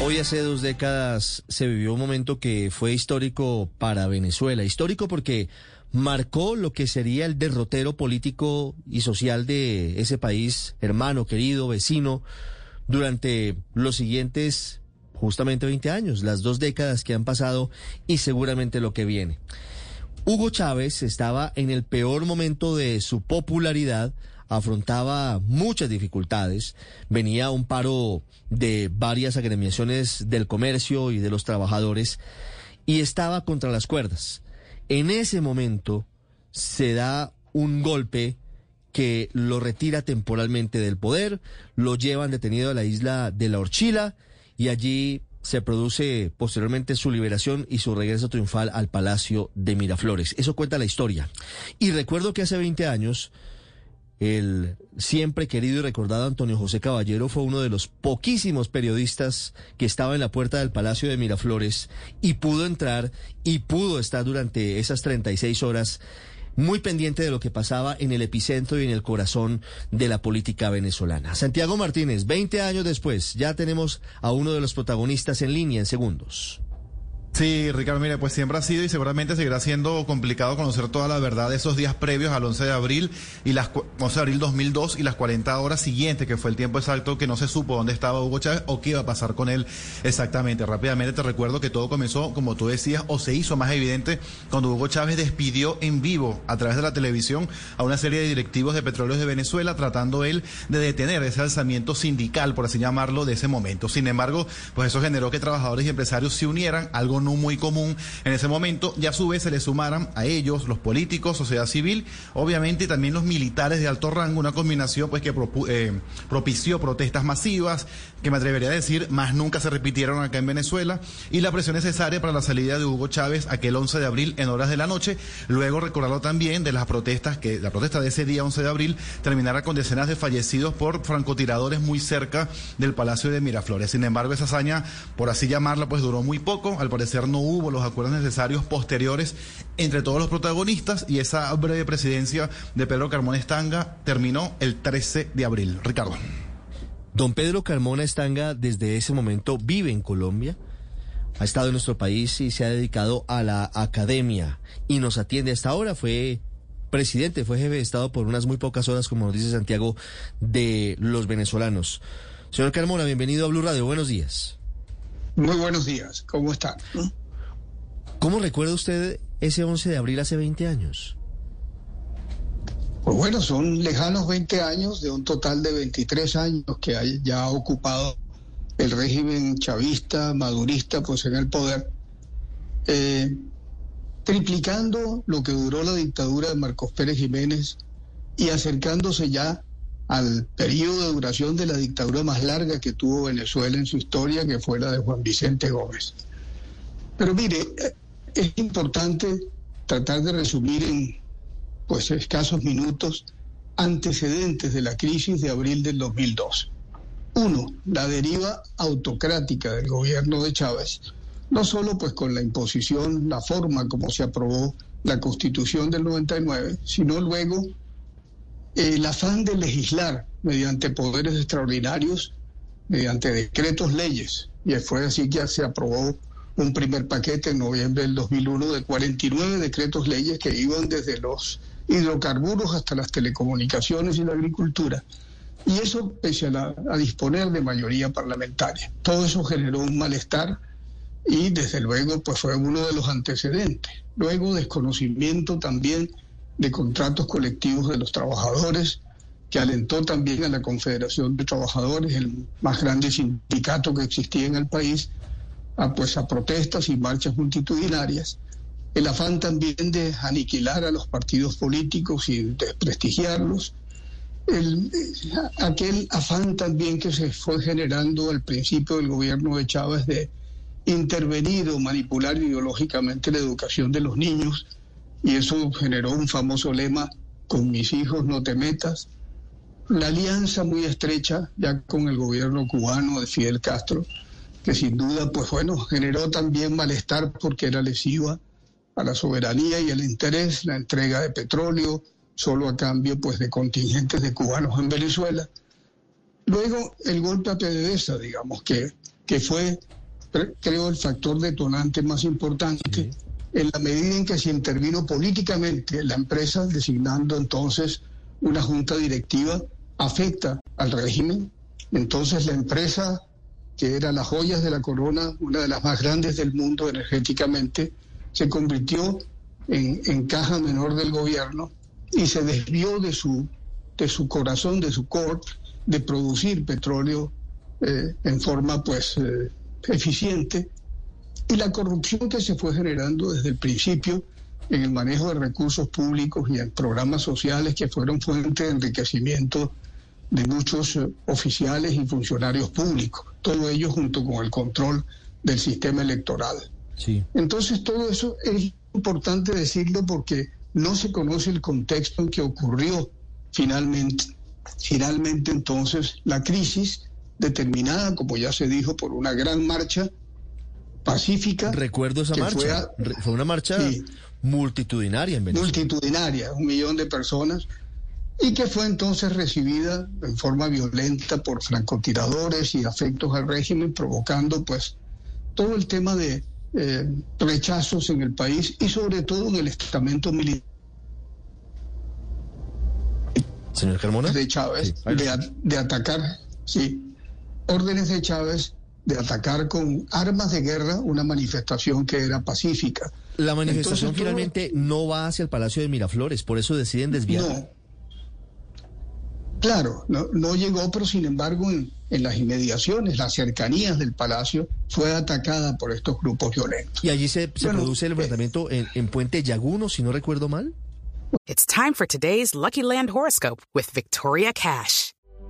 Hoy hace dos décadas se vivió un momento que fue histórico para Venezuela. Histórico porque marcó lo que sería el derrotero político y social de ese país, hermano, querido, vecino, durante los siguientes justamente 20 años, las dos décadas que han pasado y seguramente lo que viene. Hugo Chávez estaba en el peor momento de su popularidad, afrontaba muchas dificultades, venía un paro de varias agremiaciones del comercio y de los trabajadores y estaba contra las cuerdas. En ese momento se da un golpe que lo retira temporalmente del poder, lo llevan detenido a la isla de la Orchila y allí se produce posteriormente su liberación y su regreso triunfal al Palacio de Miraflores. Eso cuenta la historia. Y recuerdo que hace 20 años el siempre querido y recordado Antonio José Caballero fue uno de los poquísimos periodistas que estaba en la puerta del Palacio de Miraflores y pudo entrar y pudo estar durante esas 36 horas muy pendiente de lo que pasaba en el epicentro y en el corazón de la política venezolana. Santiago Martínez, 20 años después, ya tenemos a uno de los protagonistas en línea en segundos. Sí, Ricardo, mire, pues siempre ha sido y seguramente seguirá siendo complicado conocer toda la verdad de esos días previos al 11 de abril y las 11 de abril 2002 y las 40 horas siguientes, que fue el tiempo exacto que no se supo dónde estaba Hugo Chávez o qué iba a pasar con él exactamente. Rápidamente te recuerdo que todo comenzó, como tú decías, o se hizo más evidente cuando Hugo Chávez despidió en vivo a través de la televisión a una serie de directivos de petróleos de Venezuela, tratando él de detener ese alzamiento sindical, por así llamarlo, de ese momento. Sin embargo, pues eso generó que trabajadores y empresarios se unieran, algo muy común en ese momento, y a su vez se le sumaran a ellos los políticos, sociedad civil, obviamente también los militares de alto rango, una combinación pues que eh, propició protestas masivas, que me atrevería a decir, más nunca se repitieron acá en Venezuela, y la presión necesaria para la salida de Hugo Chávez aquel 11 de abril en horas de la noche, luego recordarlo también de las protestas, que la protesta de ese día 11 de abril terminara con decenas de fallecidos por francotiradores muy cerca del Palacio de Miraflores. Sin embargo, esa hazaña, por así llamarla, pues duró muy poco, al parecer no hubo los acuerdos necesarios posteriores entre todos los protagonistas y esa breve presidencia de Pedro Carmona Estanga terminó el 13 de abril. Ricardo. Don Pedro Carmona Estanga desde ese momento vive en Colombia, ha estado en nuestro país y se ha dedicado a la academia y nos atiende hasta ahora. Fue presidente, fue jefe de Estado por unas muy pocas horas, como nos dice Santiago, de los venezolanos. Señor Carmona, bienvenido a Blue Radio. Buenos días. Muy buenos días. ¿Cómo están? ¿Cómo recuerda usted ese 11 de abril hace 20 años? Pues bueno, son lejanos 20 años de un total de 23 años que ya ha ocupado el régimen chavista, madurista, pues en el poder, eh, triplicando lo que duró la dictadura de Marcos Pérez Jiménez y acercándose ya al periodo de duración de la dictadura más larga que tuvo Venezuela en su historia, que fue la de Juan Vicente Gómez. Pero mire, eh, es importante tratar de resumir en pues escasos minutos antecedentes de la crisis de abril del 2002. Uno, la deriva autocrática del gobierno de Chávez, no solo pues con la imposición, la forma como se aprobó la Constitución del 99, sino luego el afán de legislar mediante poderes extraordinarios, mediante decretos leyes. Y fue así que se aprobó un primer paquete en noviembre del 2001 de 49 decretos leyes que iban desde los hidrocarburos hasta las telecomunicaciones y la agricultura. Y eso pese a, a disponer de mayoría parlamentaria. Todo eso generó un malestar y desde luego pues fue uno de los antecedentes. Luego desconocimiento también de contratos colectivos de los trabajadores, que alentó también a la Confederación de Trabajadores, el más grande sindicato que existía en el país, a, pues, a protestas y marchas multitudinarias. El afán también de aniquilar a los partidos políticos y desprestigiarlos. el, aquel afán también que se fue generando al principio del gobierno de Chávez de intervenir o manipular ideológicamente la educación de los niños y eso generó un famoso lema, con mis hijos no te metas, la alianza muy estrecha ya con el gobierno cubano de Fidel Castro, que sin duda, pues bueno, generó también malestar porque era lesiva a la soberanía y el interés, la entrega de petróleo, solo a cambio pues de contingentes de cubanos en Venezuela. Luego el golpe a PDVSA, digamos, que, que fue, creo, el factor detonante más importante en la medida en que se intervino políticamente la empresa, designando entonces una junta directiva, afecta al régimen. Entonces la empresa, que era las joyas de la corona, una de las más grandes del mundo energéticamente, se convirtió en, caja menor del gobierno y se desvió de su, de su corazón, de su core, de producir petróleo eh, en forma pues eh, eficiente y la corrupción que se fue generando desde el principio en el manejo de recursos públicos y en programas sociales que fueron fuente de enriquecimiento de muchos eh, oficiales y funcionarios públicos, todo ello junto con el control del sistema electoral. Sí. Entonces todo eso es importante decirlo porque no se conoce el contexto en que ocurrió finalmente. Finalmente entonces la crisis determinada, como ya se dijo, por una gran marcha pacífica. Recuerdo esa marcha. Fue, una marcha multitudinaria en Venezuela. Multitudinaria, un millón de personas, y que fue entonces recibida en forma violenta por francotiradores y afectos al régimen, provocando pues todo el tema de eh, rechazos en el país y sobre todo en el estamento militar. Señor Carmona. De Chávez, de, de atacar, sí, órdenes de Chávez de atacar con armas de guerra una manifestación que era pacífica. La manifestación finalmente no va hacia el Palacio de Miraflores, por eso deciden desviar. No. Claro, no, no llegó, pero sin embargo en, en, las inmediaciones, las cercanías del palacio, fue atacada por estos grupos violentos. ¿Y allí se, se produce el enfrentamiento en, en Puente Yaguno, si no recuerdo mal? It's time for today's Lucky Land Horoscope with Victoria Cash.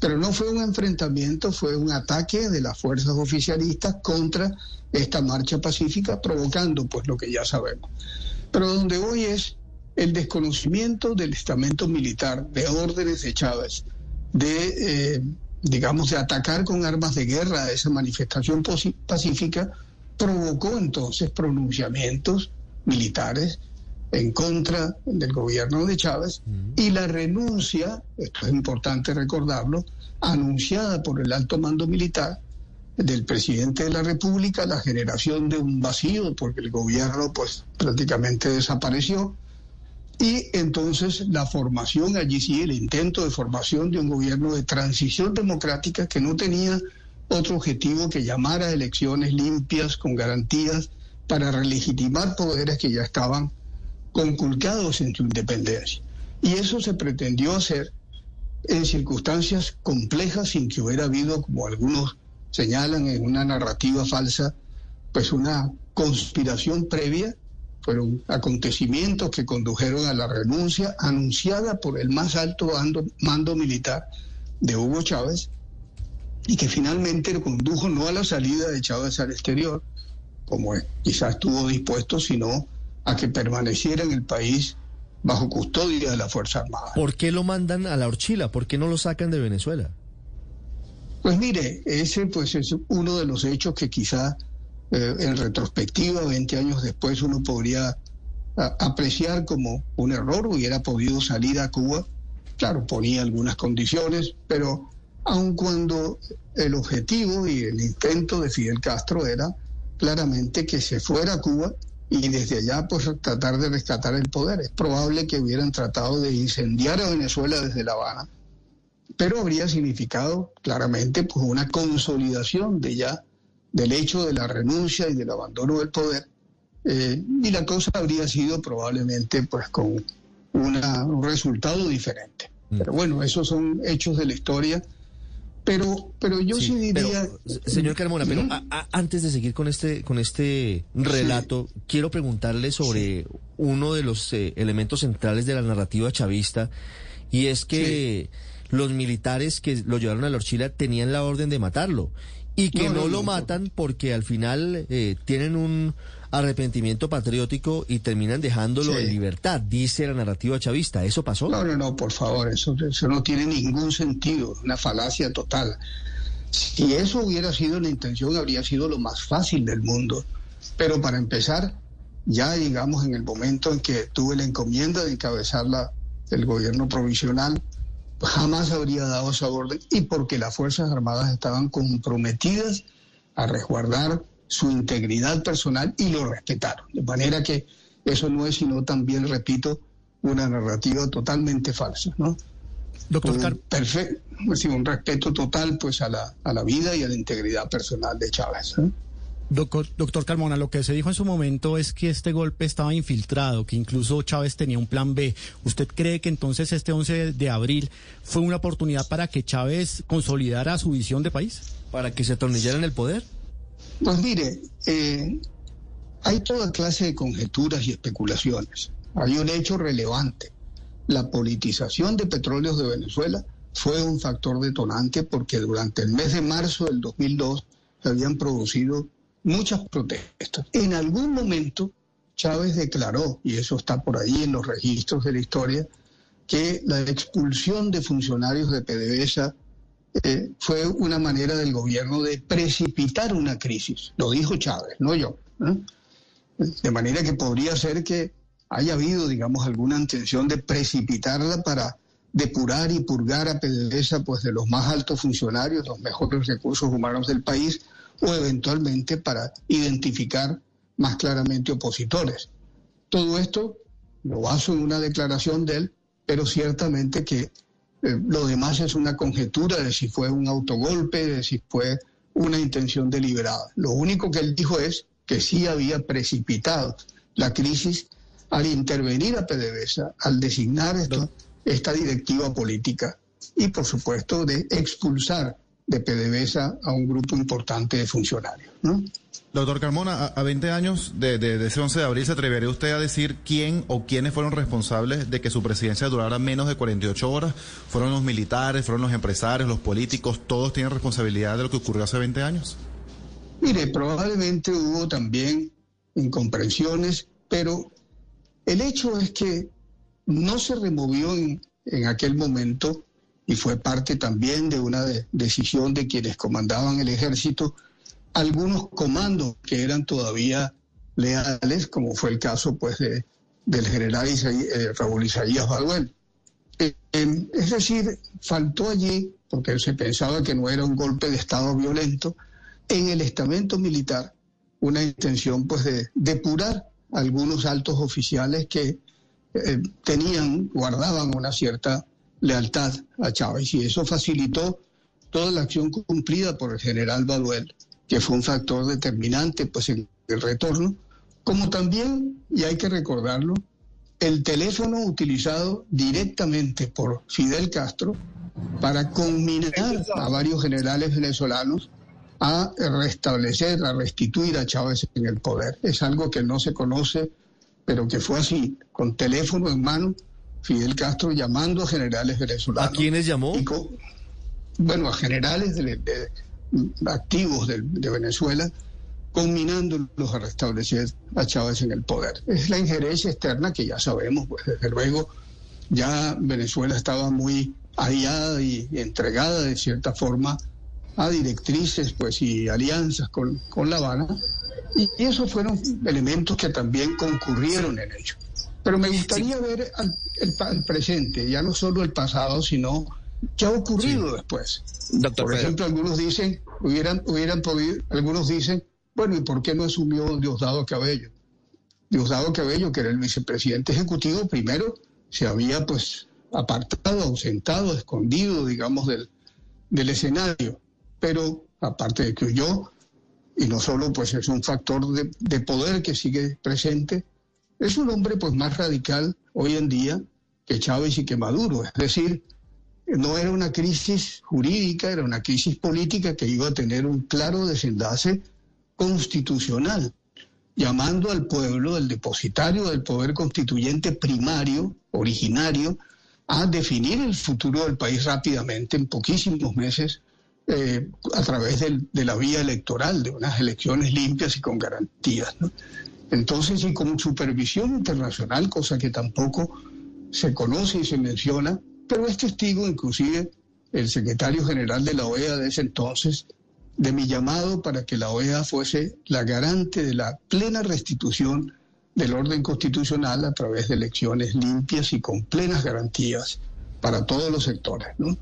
Pero no fue un enfrentamiento, fue un ataque de las fuerzas oficialistas contra esta marcha pacífica, provocando pues lo que ya sabemos. Pero donde hoy es el desconocimiento del estamento militar, de órdenes de Chávez, de, eh, digamos, de atacar con armas de guerra esa manifestación pacífica, provocó entonces pronunciamientos militares en contra del gobierno de Chávez y la renuncia, esto es importante recordarlo, anunciada por el alto mando militar del presidente de la República, la generación de un vacío porque el gobierno pues prácticamente desapareció. Y entonces la formación allí sí, el intento de formación de un gobierno de transición democrática que no tenía otro objetivo que llamar a elecciones limpias con garantías para relegitimar poderes que ya estaban conculcados en su independencia. Y eso se pretendió hacer en circunstancias complejas sin que hubiera habido, como algunos señalan en una narrativa falsa, pues una conspiración previa, fueron acontecimientos que condujeron a la renuncia anunciada por el más alto mando, militar de Hugo Chávez y que finalmente condujo no a la salida de Chávez al exterior, como quizás estuvo dispuesto, sino a que permaneciera en el país bajo custodia de la Fuerza Armada. ¿Por qué lo mandan a la horchila? ¿Por qué no lo sacan de Venezuela? Pues mire, ese pues es uno de los hechos que quizá eh, en retrospectiva, 20 años después, uno podría apreciar como un error, hubiera podido salir a Cuba. Claro, ponía algunas condiciones, pero aun cuando el objetivo y el intento de Fidel Castro era claramente que se fuera a Cuba y desde allá pues tratar de rescatar el poder. Es probable que hubieran tratado de incendiar a Venezuela desde La Habana pero habría significado claramente pues una consolidación de ya del hecho de la renuncia y del abandono del poder eh, y la cosa habría sido probablemente pues con una, un resultado diferente. Mm. Pero bueno, esos son hechos de la historia. Pero, pero yo sí, diría... pero, señor Carmona, pero a- a- antes de seguir con este, con este relato, quiero preguntarle sobre uno de los eh, elementos centrales de la narrativa chavista, y es que los militares que lo llevaron a la Orchila tenían la orden de matarlo, y que No, no, no, lo no. matan porque al final eh, tienen un arrepentimiento patriótico y terminan dejándolo Sí. en libertad, dice la narrativa chavista. ¿Eso pasó? No, no, no, por favor, eso, eso no tiene ningún sentido, una falacia total. Si eso hubiera sido la intención, habría sido lo más fácil del mundo. Pero para empezar, ya digamos en el momento en que tuve la encomienda de encabezar la, el gobierno provisional, jamás habría dado esa orden y porque las Fuerzas Armadas estaban comprometidas a resguardar su integridad personal y lo respetaron. De manera que eso no es sino también, repito, una narrativa totalmente falsa, ¿no? Doctor un, Car- perfe- sí, un respeto total pues a la, a la vida y a la integridad personal de Chávez. ¿eh? Doctor, doctor Carmona, lo que se dijo en su momento es que este golpe estaba infiltrado, que incluso Chávez tenía un plan B. ¿Usted cree que entonces este 11 de abril fue una oportunidad para que Chávez consolidara su visión de país? ¿Para que se atornillara en el poder? Pues mire, eh, hay toda clase de conjeturas y especulaciones. Hay un hecho relevante. La politización de petróleos de Venezuela fue un factor detonante porque durante el mes de marzo del 2002 se habían producido muchas protestas. En algún momento Chávez declaró, y eso está por ahí en los registros de la historia, que la expulsión de funcionarios de PDVSA eh, fue una manera del gobierno de precipitar una crisis. Lo dijo Chávez, no yo. ¿eh? De manera que podría ser que haya habido, digamos, alguna intención de precipitarla para depurar y purgar a PDVSA pues, de los más altos funcionarios, los mejores recursos humanos del país, o eventualmente para identificar más claramente opositores. Todo esto lo baso en una declaración de él, pero ciertamente que eh, lo demás es una conjetura de si fue un autogolpe, de si fue una intención deliberada. Lo único que él dijo es que sí había precipitado la crisis al intervenir a PDVSA, al designar esta directiva política y, por supuesto, de expulsar de PDVSA a un grupo importante de funcionarios. ¿no? Doctor Carmona, a, a 20 años de, de- de ese 11 de abril, ¿se atrevería usted a decir quién o quiénes fueron responsables de que su presidencia durara menos de 48 horas? ¿Fueron los militares, fueron los empresarios, los políticos? ¿Todos tienen responsabilidad de lo que ocurrió hace 20 años? Mire, probablemente hubo también incomprensiones, pero el hecho es que no se removió en, en aquel momento y fue parte también de una de- decisión de quienes comandaban el ejército, algunos comandos que eran todavía leales, como fue el caso pues de, del general Isaí- eh, Raúl Isaías Baduel. Eh, eh, es decir, faltó allí, porque se pensaba que no era un golpe de Estado violento, en el estamento militar una intención pues de depurar algunos altos oficiales que eh, tenían, guardaban una cierta lealtad a Chávez. Y eso facilitó toda la acción cumplida por el general Baduel, que fue un factor determinante pues en el retorno, como también, y hay que recordarlo, el teléfono utilizado directamente por Fidel Castro para conminar a varios generales venezolanos a restablecer, a restituir a Chávez en el poder. Es algo que no se conoce, pero que fue así, con teléfono en mano, Fidel Castro llamando a generales venezolanos. ¿A quiénes llamó? Bueno, a generales de, de- activos de, de Venezuela, combinándolos a restablecer a Chávez en el poder. Es la injerencia externa que ya sabemos, pues desde luego ya Venezuela estaba muy aliada y, entregada de cierta forma a directrices pues y alianzas con, con La Habana y esos fueron elementos que también concurrieron en ello. Pero me gustaría ver al, el, presente, ya no solo el pasado, sino qué ha ocurrido después. Doctor Por Pedro. ejemplo, algunos dicen, hubieran, hubieran podido, algunos dicen, bueno, ¿y por qué no asumió Diosdado Cabello? Diosdado Cabello, que era el vicepresidente ejecutivo, primero se había pues apartado, ausentado, escondido, digamos, del, del escenario. Pero aparte de que huyó, y no solo pues es un factor de, de, poder que sigue presente, es un hombre pues más radical hoy en día que Chávez y que Maduro. Es decir, no era una crisis jurídica, era una crisis política que iba a tener un claro desenlace constitucional, llamando al pueblo, el depositario del poder constituyente primario, originario, a definir el futuro del país rápidamente, en poquísimos meses, eh, a través de la vía electoral, de unas elecciones limpias y con garantías. Entonces, y con supervisión internacional, cosa que tampoco se conoce y se menciona, pero es testigo inclusive el secretario general de la OEA de ese entonces, de mi llamado para que la OEA fuese la garante de la plena restitución del orden constitucional a través de elecciones limpias y con plenas garantías para todos los sectores. ¿no?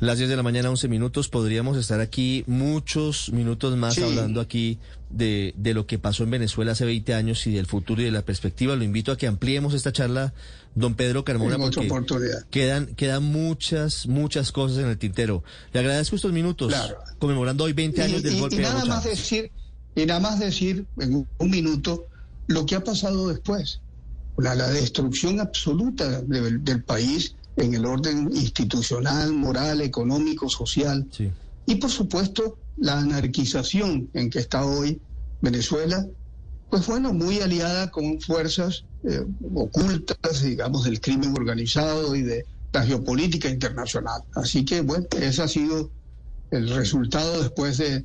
Las 10 de la mañana, 11 minutos. Podríamos estar aquí muchos minutos más Sí. hablando aquí de, de lo que pasó en Venezuela hace 20 años y del futuro y de la perspectiva. Lo invito a que ampliemos esta charla, don Pedro Carmona, porque oportunidad. quedan, quedan muchas, muchas cosas en el tintero. Le agradezco estos minutos, Claro. conmemorando hoy 20 años Y- del y- golpe y de nada Hugo más decir y nada más decir en un, un minuto lo que ha pasado después la, la destrucción absoluta de- del país en el orden institucional moral económico social Sí. y por supuesto la anarquización en que está hoy Venezuela pues bueno muy aliada con fuerzas eh, ocultas digamos del crimen organizado y de la geopolítica internacional así que bueno ese ha sido el resultado después de